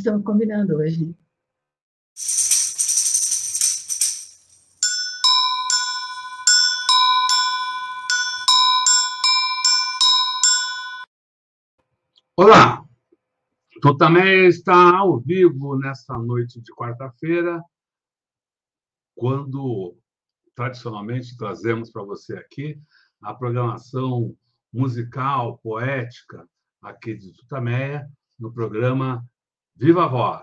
estamos combinando hoje. Olá! Tu também está ao vivo nesta noite de quarta-feira, quando tradicionalmente trazemos para você aqui a programação musical, poética, aqui de Tutameia, no programa Viva a Voz.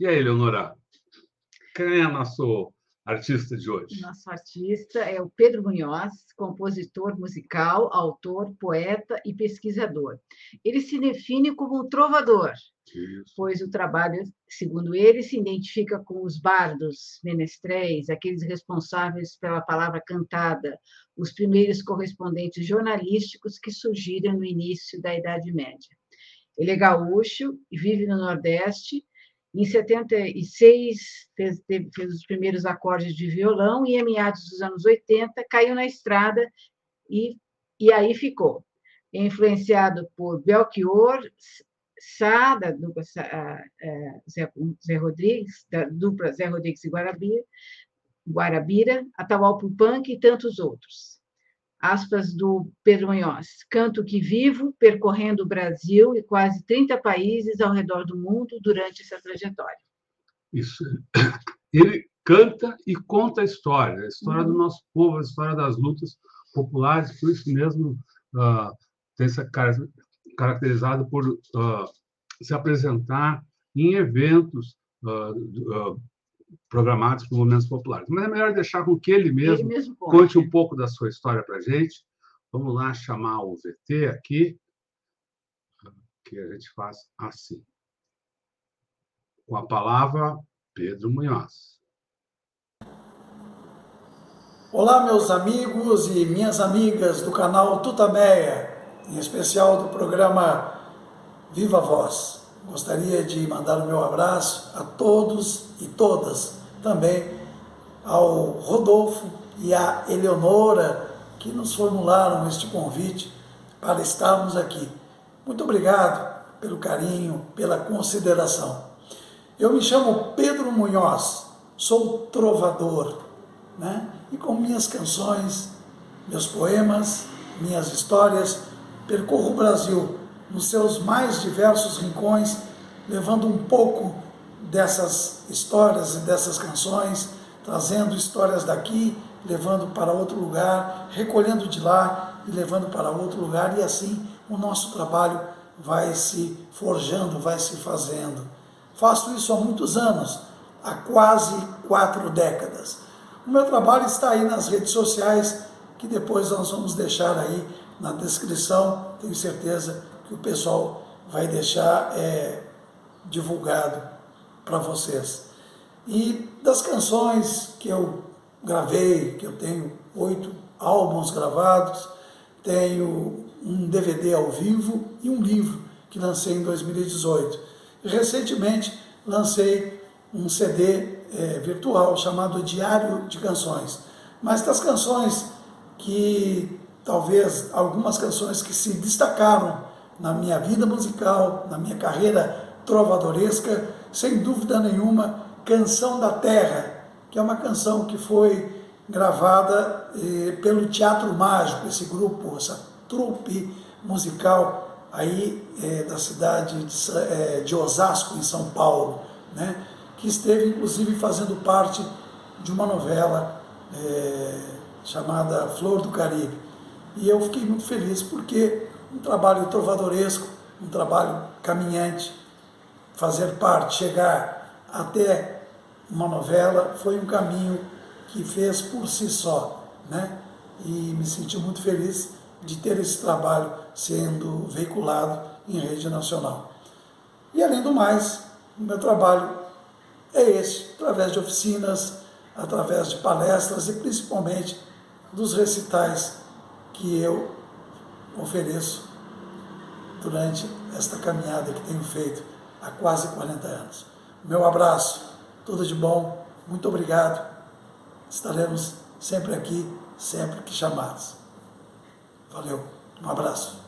E aí, Leonora? Quem é nosso artista de hoje? Nosso artista é o Pedro Munhoz, compositor musical, autor, poeta e pesquisador. Ele se define como um trovador, Isso. pois o trabalho, segundo ele, se identifica com os bardos, menestréis, aqueles responsáveis pela palavra cantada, os primeiros correspondentes jornalísticos que surgiram no início da Idade Média. Ele é gaúcho e vive no Nordeste em 76, fez, fez os primeiros acordes de violão e, em meados dos anos 80, caiu na estrada e, e aí ficou. Influenciado por Belchior Sá, da dupla Zé, Zé Rodrigues, da dupla Zé Rodrigues e Guarabira, Guarabira Atahualpa Punk e tantos outros aspas do Pedro Munhoz, canto que vivo, percorrendo o Brasil e quase 30 países ao redor do mundo durante essa trajetória. Isso. Ele canta e conta a história, a história uhum. do nosso povo, a história das lutas populares, por isso mesmo uh, tem essa caracterizado por uh, se apresentar em eventos uh, programados por movimentos populares. Mas é melhor deixar com que ele mesmo, ele mesmo conte um pouco da sua história para a gente. Vamos lá chamar o VT aqui, que a gente faz assim. Com a palavra, Pedro Munhoz. Olá, meus amigos e minhas amigas do canal Tutameia, em especial do programa Viva Voz. Gostaria de mandar o meu abraço a todos e todas, também ao Rodolfo e à Eleonora, que nos formularam este convite para estarmos aqui. Muito obrigado pelo carinho, pela consideração. Eu me chamo Pedro Munhoz, sou trovador, né? e com minhas canções, meus poemas, minhas histórias, percorro o Brasil nos seus mais diversos rincões, levando um pouco dessas histórias e dessas canções, trazendo histórias daqui, levando para outro lugar, recolhendo de lá e levando para outro lugar, e assim o nosso trabalho vai se forjando, vai se fazendo. Faço isso há muitos anos, há quase quatro décadas. O meu trabalho está aí nas redes sociais, que depois nós vamos deixar aí na descrição, tenho certeza que o pessoal vai deixar é, divulgado para vocês. E das canções que eu gravei, que eu tenho oito álbuns gravados, tenho um DVD ao vivo e um livro que lancei em 2018. E recentemente lancei um CD é, virtual chamado Diário de Canções. Mas das canções que talvez algumas canções que se destacaram na minha vida musical, na minha carreira trovadoresca, sem dúvida nenhuma, Canção da Terra, que é uma canção que foi gravada eh, pelo Teatro Mágico, esse grupo, essa trupe musical aí eh, da cidade de, eh, de, Osasco, em São Paulo, né? que esteve inclusive fazendo parte de uma novela eh, chamada Flor do Caribe. E eu fiquei muito feliz porque um trabalho trovadoresco, um trabalho caminhante, fazer parte, chegar até uma novela, foi um caminho que fez por si só, né? E me senti muito feliz de ter esse trabalho sendo veiculado em rede nacional. E além do mais, o meu trabalho é esse, através de oficinas, através de palestras e principalmente dos recitais que eu ofereço durante esta caminhada que tenho feito há quase 40 anos. Meu abraço, tudo de bom, muito obrigado. Estaremos sempre aqui, sempre que chamados. Valeu, um abraço.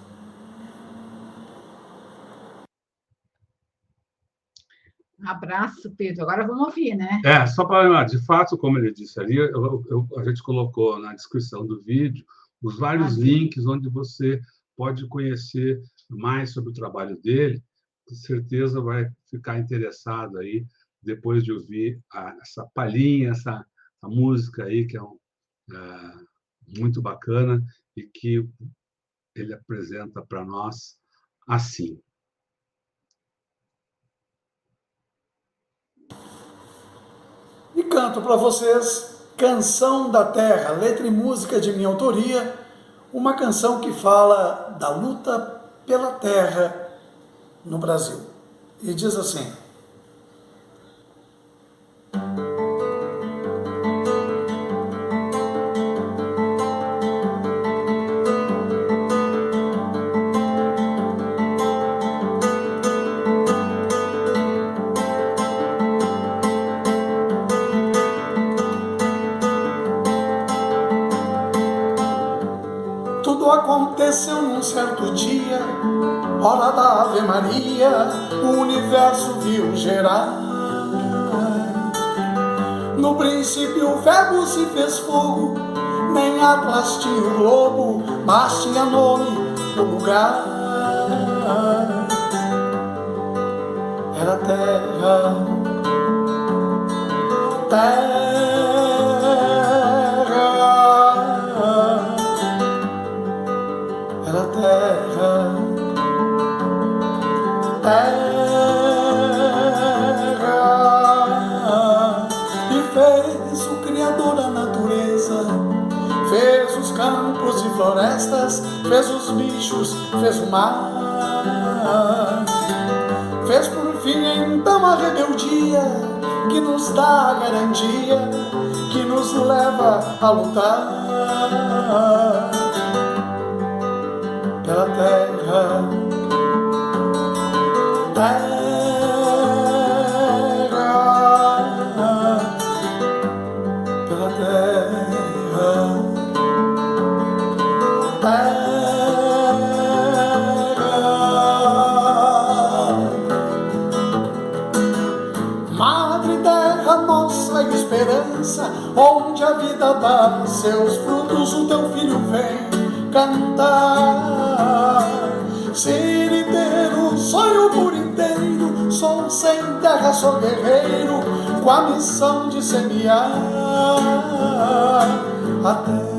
Um abraço, Pedro. Agora vamos ouvir, né? É, só para lembrar, de fato, como ele disse ali, eu, eu, a gente colocou na descrição do vídeo os vários links onde você pode conhecer mais sobre o trabalho dele. Com certeza vai ficar interessado aí depois de ouvir a, essa palhinha, essa música aí que é, um, é muito bacana e que ele apresenta para nós assim. E canto para vocês Canção da Terra, letra e música de minha autoria, uma canção que fala da luta pela terra no Brasil. E diz assim: aconteceu num certo dia, hora da Ave Maria, o universo viu gerar. No princípio o verbo se fez fogo, nem Atlas tinha o globo, mas tinha nome do lugar. Era terra, terra. Florestas, fez os bichos, fez o mar. Fez por fim então a rebeldia que nos dá a garantia, que nos leva a lutar pela terra. terra onde a vida dá seus frutos, o teu filho vem cantar. Se sonho por inteiro, sou sem terra, sou guerreiro, com a missão de semear a terra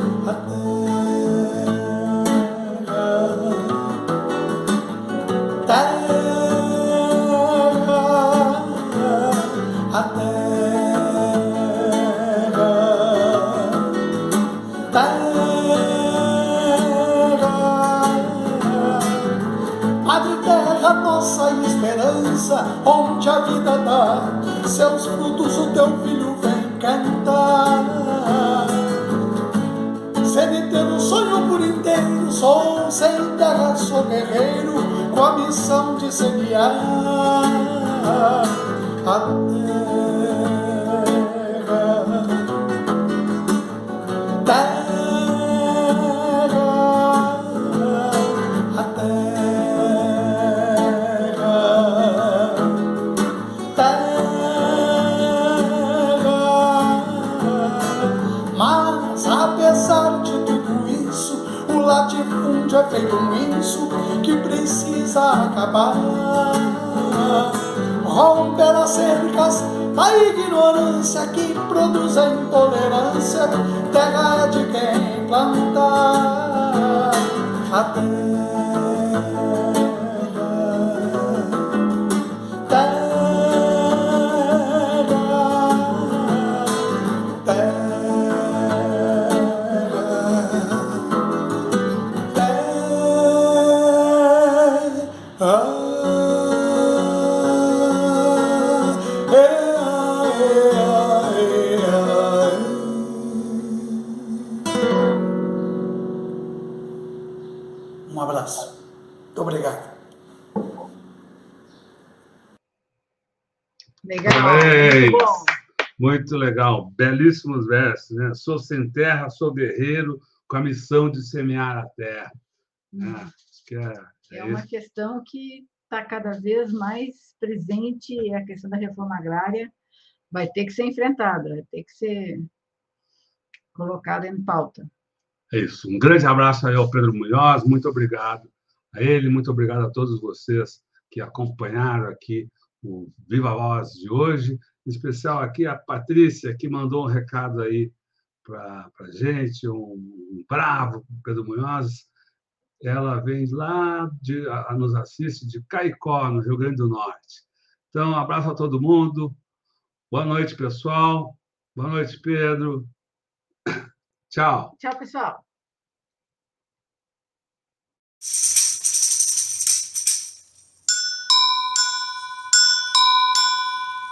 onde a vida dá seus frutos, o teu filho vem cantar. Sem ter um sonho por inteiro, sou sem terra, sou guerreiro, com a missão de semear a terra. é Romper as cercas da ignorância que produz a intolerância, terra de quem planta a terra obrigado. Legal. Amém. Muito legal, belíssimos versos, né? Sou sem terra, sou guerreiro, com a missão de semear a terra. Né? Hum. É, é, é, uma isso. questão que está cada vez mais presente, a questão da reforma agrária vai ter que ser enfrentada, vai ter que ser colocada em pauta. É isso. Um grande abraço aí ao Pedro Munhoz, muito obrigado a ele, muito obrigado a todos vocês que acompanharam aqui o Viva Voz de hoje, em especial aqui a Patrícia, que mandou um recado aí para a gente, um, um bravo Pedro Munhoz. Ela vem lá, de, a, nos assiste de Caicó, no Rio Grande do Norte. Então, um abraço a todo mundo. Boa noite, pessoal. Boa noite, Pedro. Tchau. Tchau, pessoal.